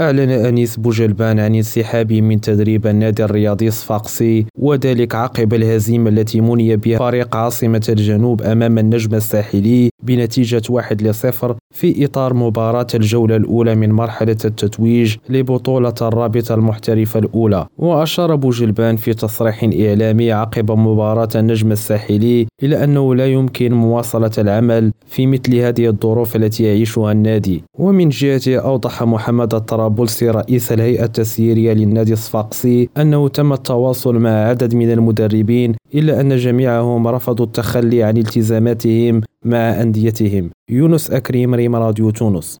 أعلن أنيس بوجلبان عن انسحابه من تدريب النادي الرياضي الصفاقسي وذلك عقب الهزيمة التي مني بها فريق عاصمة الجنوب أمام النجم الساحلي بنتيجة 1 لصفر في إطار مباراة الجولة الأولى من مرحلة التتويج لبطولة الرابطة المحترفة الأولى. وأشار بوجلبان في تصريح إعلامي عقب مباراة النجم الساحلي إلى أنه لا يمكن مواصلة العمل في مثل هذه الظروف التي يعيشها النادي. ومن جهته أوضح محمد الطرابلسي رئيس الهيئة التسييرية للنادي الصفاقسي أنه تم التواصل مع عدد من المدربين إلا أن جميعهم رفضوا التخلي عن التزاماتهم مع أنديتهم. يونس أكريم ريم راديو تونس.